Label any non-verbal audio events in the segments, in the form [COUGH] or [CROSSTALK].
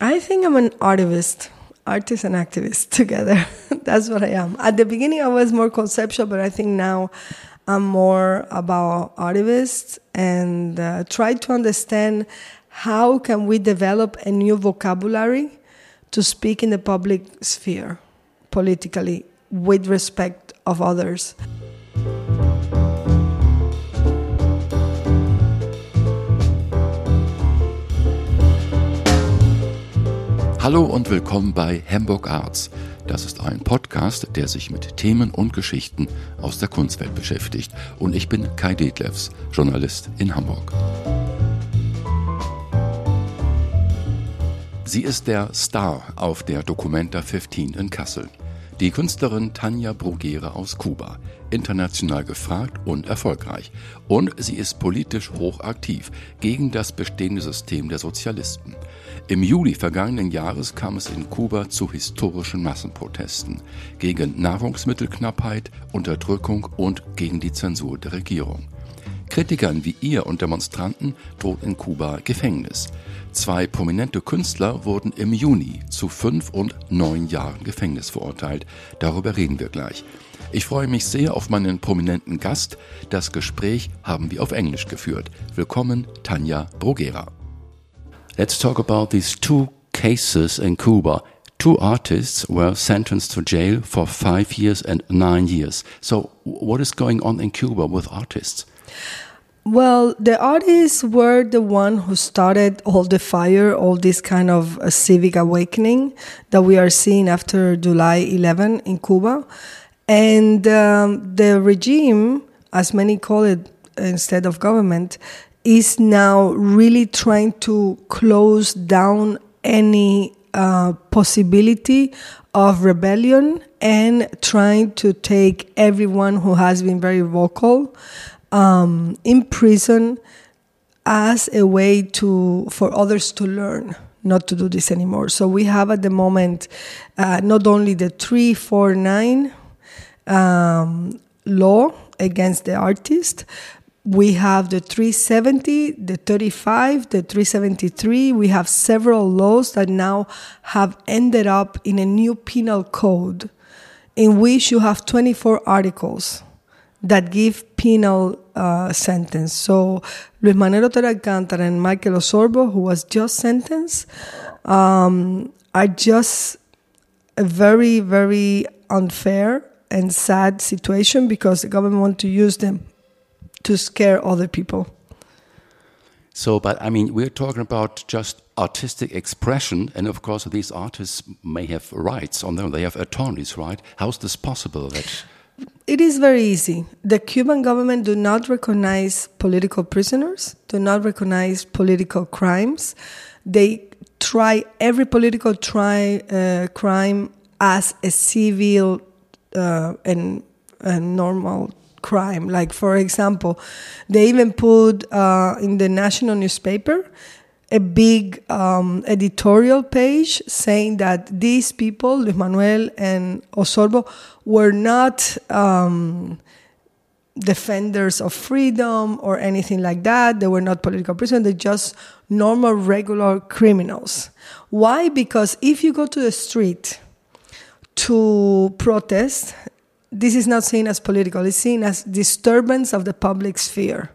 I think I'm an artivist, artist and activist [LAUGHS] together. That's what I am. At the beginning, I was more conceptual, but I think now I'm more about artivists and uh, try to understand how can we develop a new vocabulary to speak in the public sphere politically with respect of others. Hallo und willkommen bei Hamburg Arts. Das ist ein Podcast, der sich mit Themen und Geschichten aus der Kunstwelt beschäftigt. Und ich bin Kai Detlefs, Journalist in Hamburg. Sie ist der Star auf der Documenta 15 in Kassel. Die Künstlerin Tanja Bruguera aus Kuba, international gefragt und erfolgreich. Und sie ist politisch hochaktiv gegen das bestehende System der Sozialisten. Im Juli vergangenen Jahres kam es in Kuba zu historischen Massenprotesten gegen Nahrungsmittelknappheit, Unterdrückung und gegen die Zensur der Regierung. Kritikern wie ihr und Demonstranten droht in Kuba Gefängnis. Zwei prominente Künstler wurden im Juni zu fünf und neun Jahren Gefängnis verurteilt. Darüber reden wir gleich. Ich freue mich sehr auf meinen prominenten Gast. Das Gespräch haben wir auf Englisch geführt. Willkommen, Tanja Bruguera. Let's talk about these two cases in Cuba. Two artists were sentenced to jail for five years and nine years. So, what is going on in Cuba with artists? Well, the artists were the one who started all the fire, all this kind of uh, civic awakening that we are seeing after July 11 in Cuba. And um, the regime, as many call it instead of government, is now really trying to close down any uh, possibility of rebellion and trying to take everyone who has been very vocal um, in prison as a way to for others to learn not to do this anymore. So we have at the moment uh, not only the 349 um, law against the artist, we have the 370, the 35, the 373. We have several laws that now have ended up in a new penal code in which you have 24 articles that give penal uh, sentence. So Luis Manuel Otero and Maykel Osorbo, who was just sentenced, um, are just a very, very unfair and sad situation because the government want to use them to scare other people. So, but I mean, we're talking about just artistic expression, and of course, these artists may have rights on them. They have attorneys, right? How's this possible? That it is very easy. The Cuban government do not recognize political prisoners, do not recognize political crimes. They try every political try, uh, crime as a civil uh, and, and normal crime. Like, for example, they even put uh, in the national newspaper a big um, editorial page saying that these people, Luis Manuel and Osorbo, were not um, defenders of freedom or anything like that. They were not political prisoners. They're just normal, regular criminals. Why? Because if you go to the street to protest, this is not seen as political, it's seen as disturbance of the public sphere.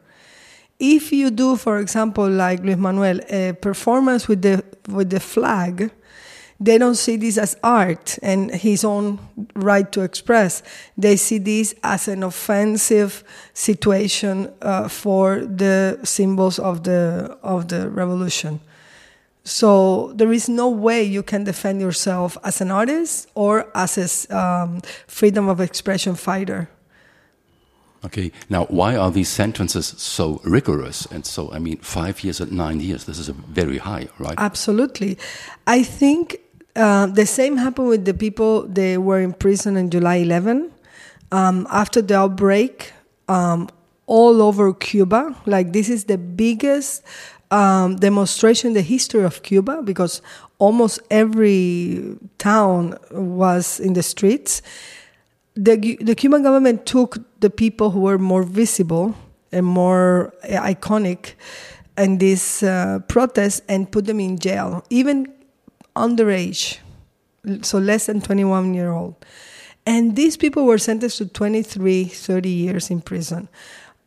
If you do, for example, like Luis Manuel, a performance with the with the flag, they don't see this as art and his own right to express. They see this as an offensive situation uh, for the symbols of the of the revolution. So there is no way you can defend yourself as an artist or as a um, freedom of expression fighter. Okay, now why are these sentences so rigorous and so, I mean, five years and nine years? This is a very high, right? Absolutely. I think uh, the same happened with the people they were in prison on July 11. Um, after the outbreak, um, all over Cuba, like this is the biggest um, demonstration the history of Cuba because almost every town was in the streets. The, the Cuban government took the people who were more visible and more iconic in this uh, protest and put them in jail. Even underage, so less than 21 year old. And these people were sentenced to 23, 30 years in prison.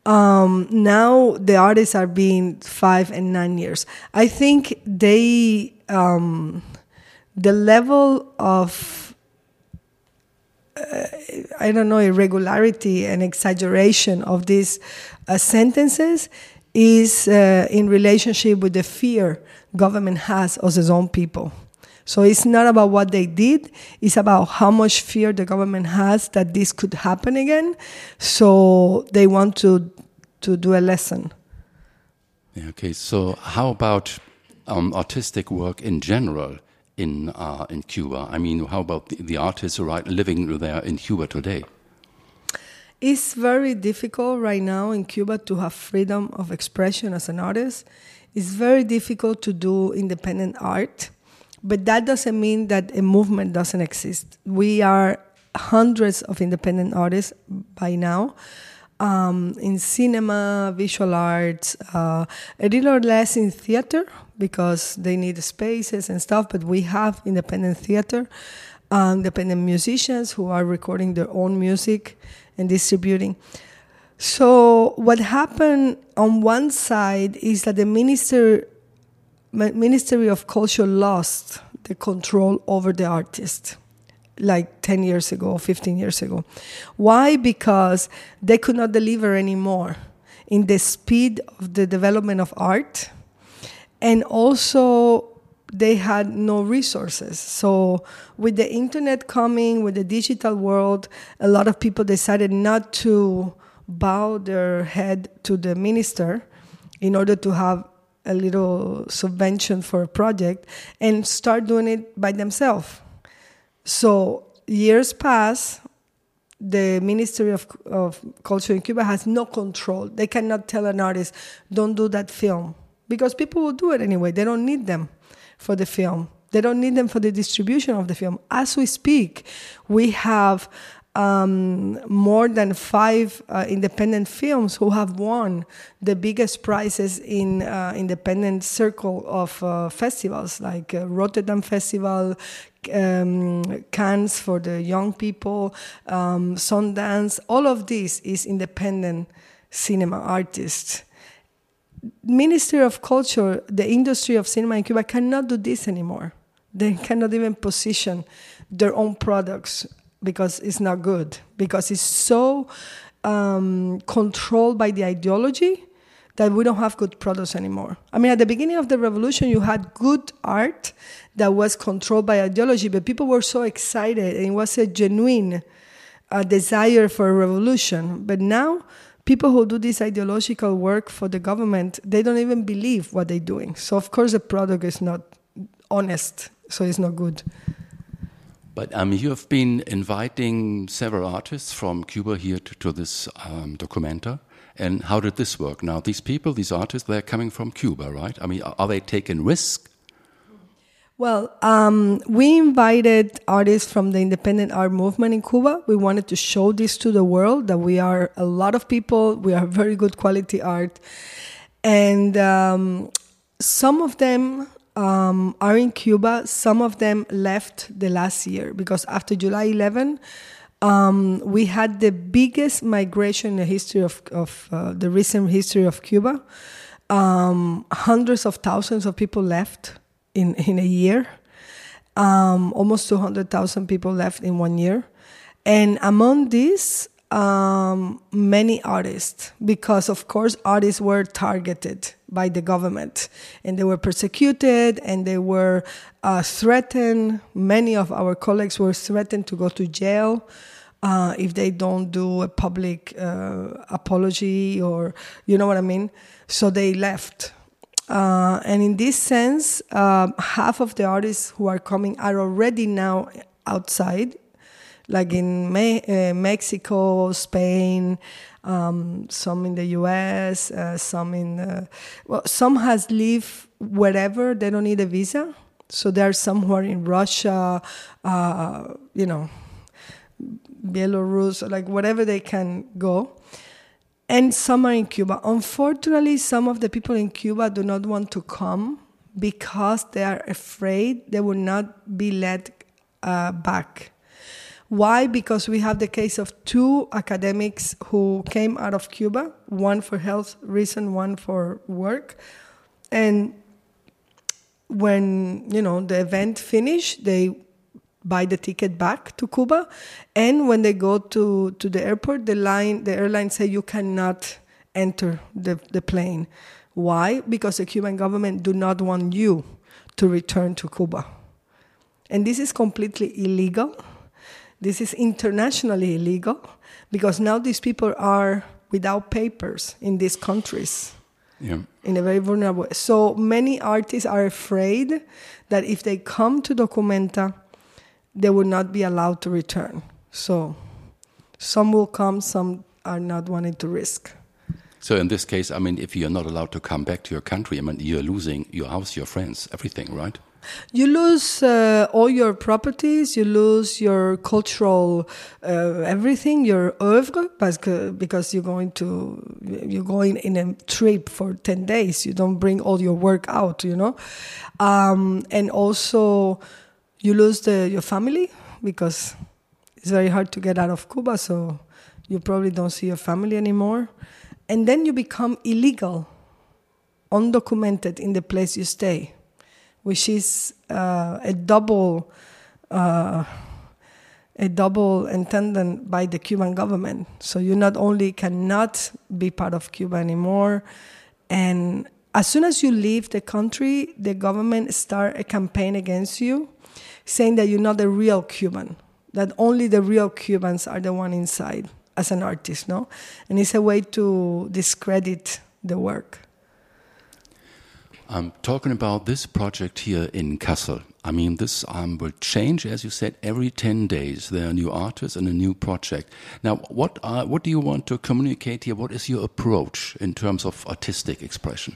Um, now the artists are being five and nine years. I think they, um, the level of, uh, I don't know, irregularity and exaggeration of these uh, sentences is uh, in relationship with the fear government has of its own people. So it's not about what they did, it's about how much fear the government has that this could happen again. So they want to to do a lesson. Okay, so how about um, artistic work in general in uh, in Cuba? I mean, how about the, the artists are living there in Cuba today? It's very difficult right now in Cuba to have freedom of expression as an artist. It's very difficult to do independent art. But that doesn't mean that a movement doesn't exist. We are hundreds of independent artists by now. Um, in cinema, visual arts, uh, a little less in theater because they need spaces and stuff, but we have independent theater, um, independent musicians who are recording their own music and distributing. So, what happened on one side is that the minister Ministry of Culture lost the control over the artist like 10 years ago, 15 years ago. Why? Because they could not deliver anymore in the speed of the development of art. And also, they had no resources. So, with the internet coming, with the digital world, a lot of people decided not to bow their head to the minister in order to have a little subvention for a project and start doing it by themselves. So years pass, the Ministry of, of Culture in Cuba has no control. They cannot tell an artist, don't do that film, because people will do it anyway. They don't need them for the film. They don't need them for the distribution of the film. As we speak, we have um, more than five uh, independent films who have won the biggest prizes in uh, independent circle of uh, festivals like uh, Rotterdam Festival, um, Cannes for the young people, um, Sundance. All of this is independent cinema artists. Ministry of Culture, the industry of cinema in Cuba cannot do this anymore. They cannot even position their own products because it's not good because it's so um, controlled by the ideology that we don't have good products anymore. I mean, at the beginning of the revolution, you had good art that was controlled by ideology, but people were so excited, and it was a genuine uh, desire for a revolution. But now, people who do this ideological work for the government, they don't even believe what they're doing. So, of course, the product is not honest, so it's not good. But um, you have been inviting several artists from Cuba here to, to this um, documenta. And how did this work? Now, these people, these artists, they're coming from Cuba, right? I mean, are they taking risk? Well, um, we invited artists from the independent art movement in Cuba. We wanted to show this to the world that we are a lot of people, we are [LAUGHS] very good quality art. And um, some of them um, are in Cuba. Some of them left the last year because after July 11, um, we had the biggest migration in the history of, of uh, the recent history of Cuba. Um, hundreds of thousands of people left in, in a year. Um, almost 200,000 people left in one year. And among these, um, many artists because, of course, artists were targeted by the government and they were persecuted and they were uh, threatened. Many of our colleagues were threatened to go to jail. Uh, if they don't do a public uh, apology or you know what I mean. So they left. Uh, and in this sense, um, half of the artists who are coming are already now outside like in Me- uh, Mexico, Spain, um, some in the U.S., uh, some in uh, well, some has live wherever they don't need a visa. So there are some who are in Russia, uh, you know, Belarus, like whatever they can go. And some are in Cuba. Unfortunately, some of the people in Cuba do not want to come because they are afraid they will not be let uh, back. Why? Because we have the case of two academics who came out of Cuba, one for health reason, one for work. And when, you know, the event finished, they buy the ticket back to Cuba. And when they go to, to the airport, the line the airline say you cannot enter the, the plane. Why? Because the Cuban government do not want you to return to Cuba. And this is completely illegal. This is internationally illegal because now these people are without papers in these countries. Yeah. In a very vulnerable way. So many artists are afraid that if they come to Documenta, they will not be allowed to return. So some will come, some are not wanting to risk. So in this case, I mean, if you're not allowed to come back to your country, I mean, you're losing your house, your friends, everything, right? You lose uh, all your properties, you lose your cultural uh, everything, your oeuvre, because you're going to you're going in a trip for ten days. You don't bring all your work out, you know, um, and also you lose the, your family because it's very hard to get out of Cuba, so you probably don't see your family anymore, and then you become illegal, undocumented in the place you stay which is uh, a double uh, a double intended by the Cuban government. So you not only cannot be part of Cuba anymore, and as soon as you leave the country, the government start a campaign against you, saying that you're not a real Cuban, that only the real Cubans are the one inside as an artist, no? And it's a way to discredit the work. I'm talking about this project here in Kassel. I mean, this um, will change, as you said, every 10 days. There are new artists and a new project. Now, what, are, what do you want to communicate here? What is your approach in terms of artistic expression?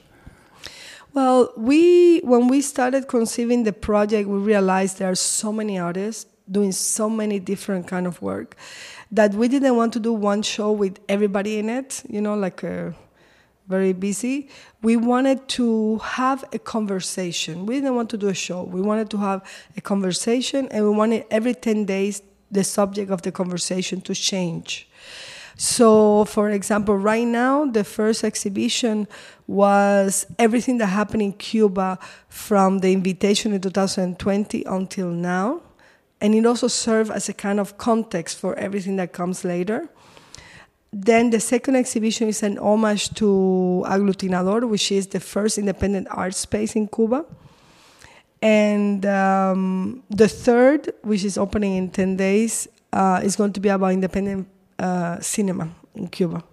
Well, we when we started conceiving the project, we realized there are so many artists doing so many different kind of work that we didn't want to do one show with everybody in it. You know, like a very busy. We wanted to have a conversation. We didn't want to do a show. We wanted to have a conversation, and we wanted every 10 days the subject of the conversation to change. So, for example, right now, the first exhibition was everything that happened in Cuba from the invitation in 2020 until now. And it also served as a kind of context for everything that comes later. Then the second exhibition is an homage to Aglutinador, which is the first independent art space in Cuba. And um, the third, which is opening in 10 days, uh, is going to be about independent uh, cinema in Cuba.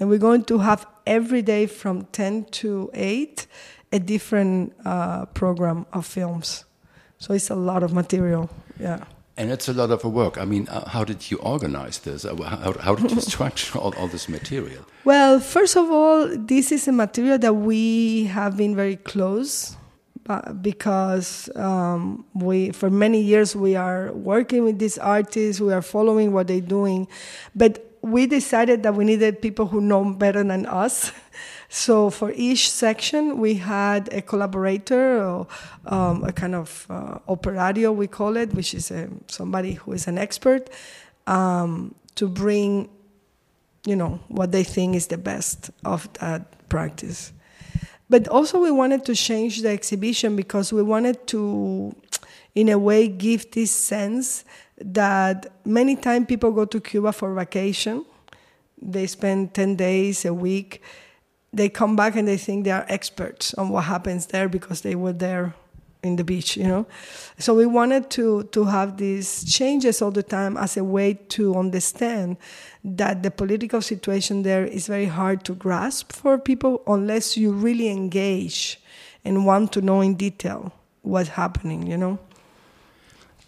And we're going to have every day from 10 to 8 a different uh, program of films. So it's a lot of material, yeah. And it's a lot of work. I mean, uh, how did you organize this? Uh, how, how did you [LAUGHS] structure all, all, this material? Well, first of all, this is a material that we have been very close because um, we, for many years, we are working with these artists, we are following what they're doing. But we decided that we needed people who know better than us. [LAUGHS] So for each section, we had a collaborator, or, um, a kind of uh, operario, we call it, which is a, somebody who is an expert, um, to bring, you know, what they think is the best of that practice. But also, we wanted to change the exhibition because we wanted to, in a way, give this sense that many times people go to Cuba for vacation. They spend 10 days, a week, they come back and they think they are experts on what happens there because they were there in the beach, you know. So we wanted to to have these changes all the time as a way to understand that the political situation there is very hard to grasp for people unless you really engage and want to know in detail what's happening, you know.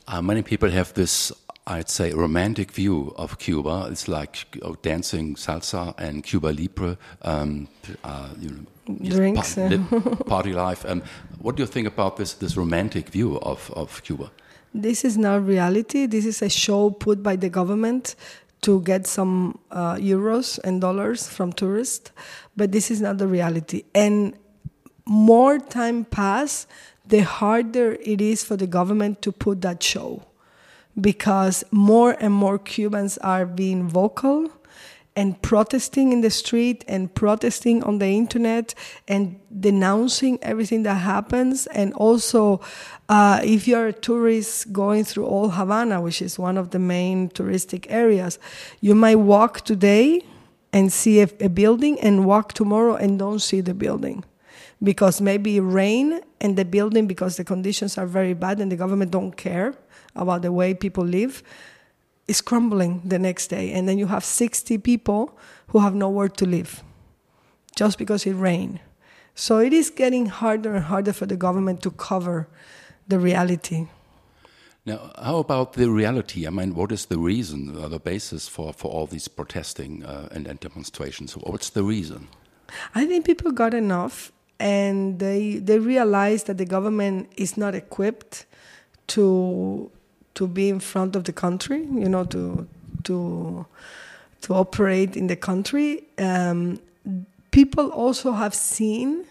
Uh, many people have this I'd say, a romantic view of Cuba. It's like oh, dancing salsa and Cuba Libre, um, uh, you know, drinks, pa [LAUGHS] party life. Um, what do you think about this this romantic view of, of Cuba? This is not reality. This is a show put by the government to get some uh, euros and dollars from tourists, but this is not the reality. And more time pass, the harder it is for the government to put that show because more and more Cubans are being vocal and protesting in the street and protesting on the internet and denouncing everything that happens. And also, uh, if you're a tourist going through Old Havana, which is one of the main touristic areas, you might walk today and see a, a building and walk tomorrow and don't see the building because maybe rain and the building because the conditions are very bad and the government don't care about the way people live is crumbling the next day. And then you have 60 people who have nowhere to live just because it rained. So it is getting harder and harder for the government to cover the reality. Now, how about the reality? I mean, what is the reason, uh, the basis for, for all these protesting uh, and, and demonstrations? What's the reason? I think people got enough and they, they realized that the government is not equipped to to be in front of the country, you know, to to to operate in the country. Um, people also have seen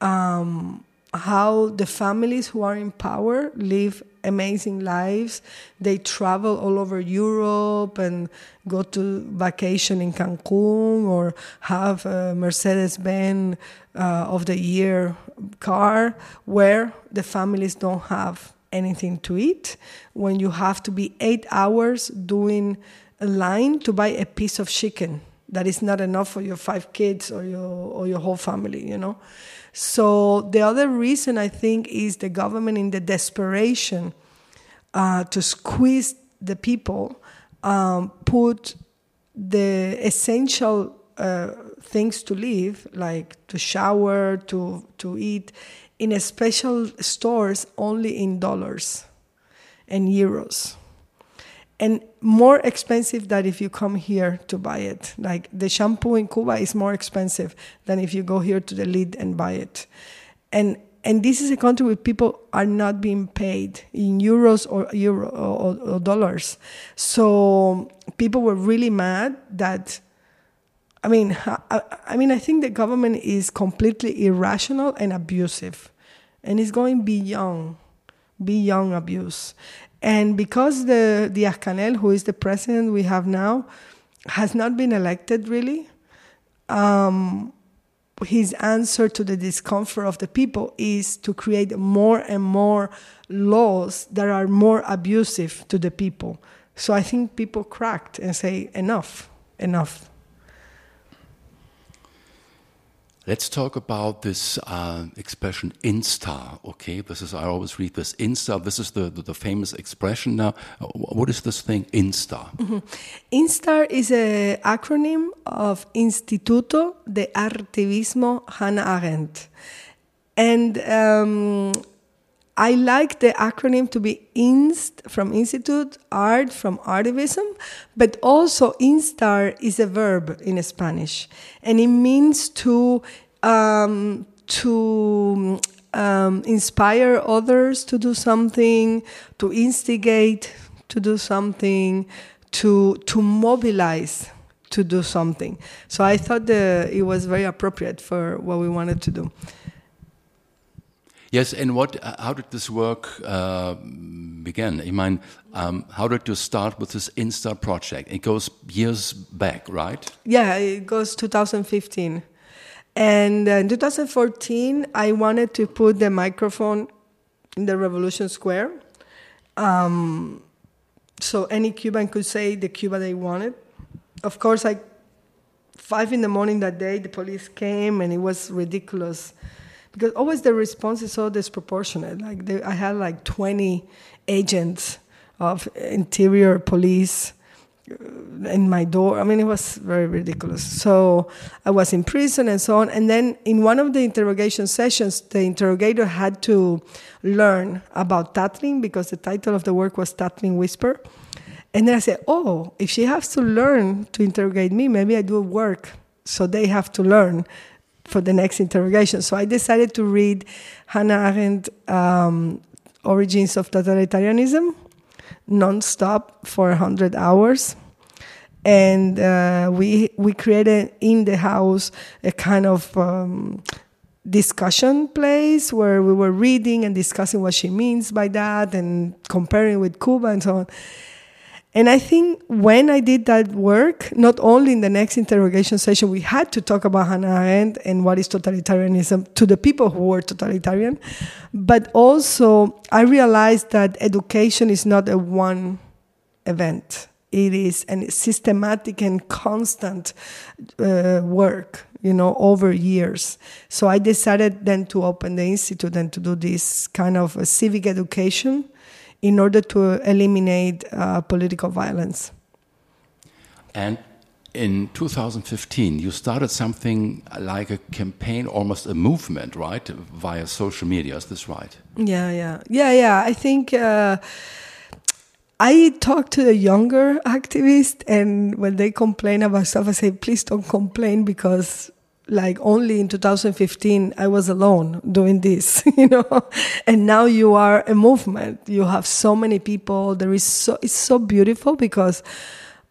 um, how the families who are in power live amazing lives. They travel all over Europe and go to vacation in Cancun or have a Mercedes Benz uh, of the year car where the families don't have anything to eat, when you have to be eight hours doing a line to buy a piece of chicken that is not enough for your five kids or your or your whole family, you know. So the other reason I think is the government in the desperation uh, to squeeze the people um, put the essential uh, things to live, like to shower, to to eat, in a special stores only in dollars and euros. And more expensive than if you come here to buy it. Like the shampoo in cuba is more expensive than if you go here to the Lidl and buy it. And and this is a country where people are not being paid in euros or euro or, or dollars. So people were really mad that I mean, I, I, mean, I think the government is completely irrational and abusive, and it's going beyond, beyond abuse. And because the Diaz Canel, who is the president we have now, has not been elected really, um, his answer to the discomfort of the people is to create more and more laws that are more abusive to the people. So I think people cracked and say, enough, enough. Let's talk about this uh, expression instar. Okay, this is I always read this instar. This is the, the, the famous expression. Now, what is this thing instar? Mm -hmm. Instar is an acronym of Instituto de Artivismo Hannah Arendt, and um, I like the acronym to be INST from Institute, Art from Artivism, but also instar is a verb in Spanish, and it means to um, to um, inspire others to do something, to instigate to do something, to to mobilize to do something. So I thought the, it was very appropriate for what we wanted to do. Yes, and what? Uh, how did this work uh, begin? I mean, um, how did you start with this Insta project? It goes years back, right? Yeah, it goes 2015, and uh, in 2014, I wanted to put the microphone in the Revolution Square, um, so any Cuban could say the Cuba they wanted. Of course, like five in the morning that day, the police came, and it was ridiculous because always the response is so disproportionate. Like they, I had like 20 agents of interior police uh, in my door. I mean, it was very ridiculous. So I was in prison and so on. And then in one of the interrogation sessions, the interrogator had to learn about Tatlin because the title of the work was Tatlin Whisper. And then I said, oh, if she has to learn to interrogate me, maybe I do work. So they have to learn for the next interrogation. So I decided to read Hannah Arendt, um, Origins of Totalitarianism, nonstop for 100 hours. And uh, we, we created in the house a kind of um, discussion place where we were reading and discussing what she means by that and comparing with Cuba and so on. And I think when I did that work, not only in the next interrogation session, we had to talk about Hannah Arendt and what is totalitarianism to the people who were totalitarian, but also I realized that education is not a one event. It is a systematic and constant uh, work, you know, over years. So I decided then to open the institute and to do this kind of civic education in order to eliminate uh, political violence. And in 2015, you started something like a campaign, almost a movement, right, via social media. Is this right? Yeah, yeah, yeah, yeah. I think. Uh, I talk to the younger [LAUGHS] activists, and when they complain about stuff, I say, please don't complain because like only in 2015 i was alone doing this [LAUGHS] you know? And now you are a movement. You have so many people. There is so it's so beautiful because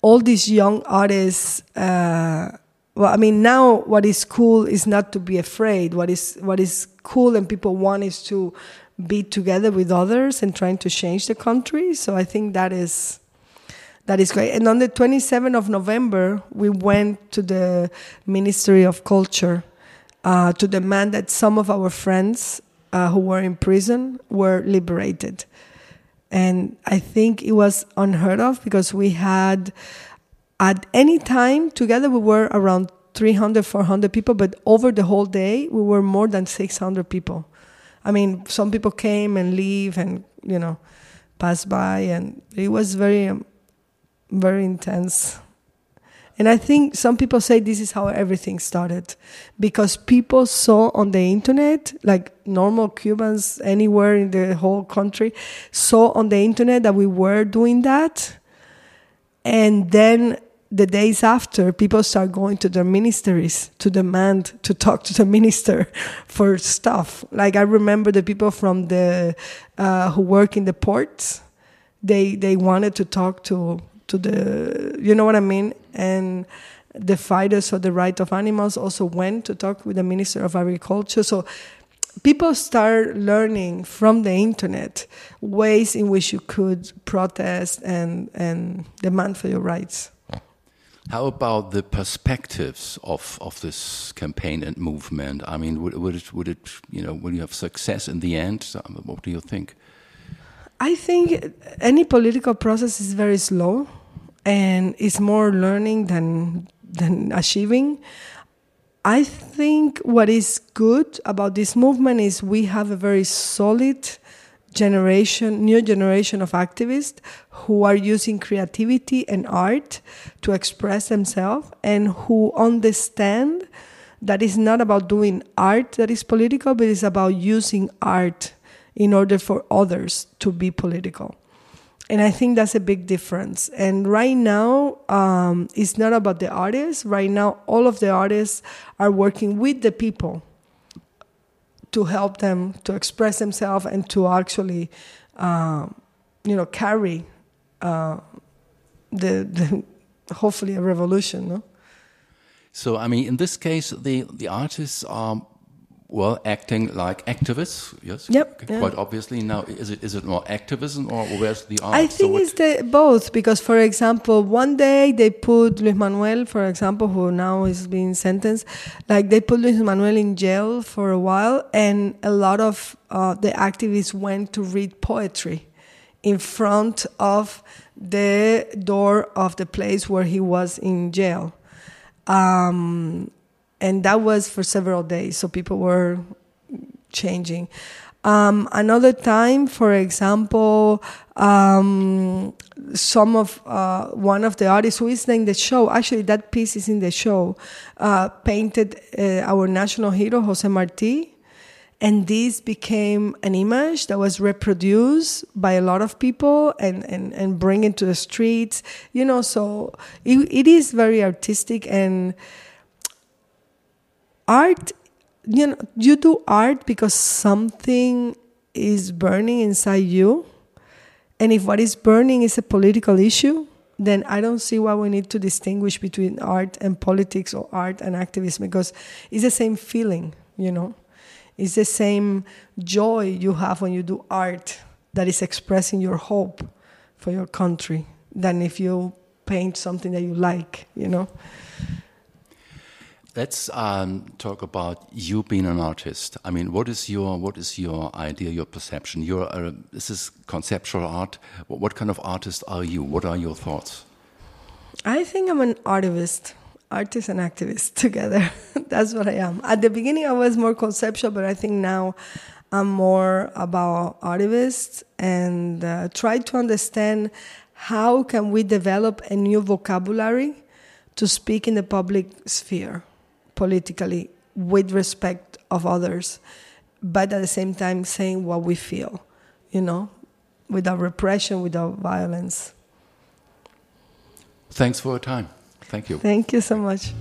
all these young artists uh, well i mean now what is cool is not to be afraid. What is what is cool and people want is to be together with others and trying to change the country. So i think that is that is great. And on the 27th of November, we went to the Ministry of Culture uh, to demand that some of our friends uh, who were in prison were liberated. And I think it was unheard of because we had, at any time, together we were around 300, 400 people, but over the whole day, we were more than 600 people. I mean, some people came and leave and, you know, pass by, and it was very. Um, very intense. And I think some people say this is how everything started because people saw on the internet, like normal Cubans anywhere in the whole country, saw on the internet that we were doing that. And then the days after, people start going to their ministries to demand to talk to the [LAUGHS] minister for stuff. Like I remember the people from the uh, who work in the ports, they they wanted to talk to to the you know what I mean and the fighters for the right of animals also went to talk with the minister of agriculture so people start learning from the internet ways in which you could protest and and demand for your rights how about the perspectives of, of this campaign and movement? I mean, would, would, it, would it, you know, will you have success in the end? What do you think? I think any political process is very slow and it's more learning than than achieving. I think what is good about this movement is we have a very solid generation, new generation of activists who are using creativity and art to express themselves and who understand that it's not about doing art that is political, but it's about using art in order for others to be political. And I think that's a big difference. And right now, um, it's not about the artists. Right now, all of the artists are working with the people to help them to express themselves and to actually, uh, you know, carry uh, the, the hopefully a revolution. No? So, I mean, in this case, the, the artists are well, acting like activists, yes. Yep. Quite yeah. obviously. Now, is it is it more activism or where's the art? I think so it's the, both because, for example, one day they put Luis Manuel, for example, who now is being sentenced, like they put Luis Manuel in jail for a while, and a lot of uh, the activists went to read poetry in front of the door of the place where he was in jail. Um, and that was for several days. So people were changing. Um, another time, for example, um, some of uh, one of the artists who is in the show, actually that piece is in the show, uh, painted uh, our national hero Jose Marti, and this became an image that was reproduced by a lot of people and and and bring it to the streets. You know, so it, it is very artistic and art you know you do art because something is burning inside you and if what is burning is a political issue then i don't see why we need to distinguish between art and politics or art and activism because it's the same feeling you know It's the same joy you have when you do art that is expressing your hope for your country than if you paint something that you like, you know? Let's um, talk about you being an artist. I mean, what is your what is your idea, your perception? You're this is conceptual art. What, what kind of artist are you? What are your thoughts? I think I'm an artivist, artist and activist [LAUGHS] together. That's what I am. At the beginning, I was more conceptual, but I think now I'm more about artivists and uh, try to understand how can we develop a new vocabulary to speak in the public sphere politically with respect of others, but at the same time saying what we feel, you know, without repression, without violence. Thanks for your time. Thank you. Thank you so much.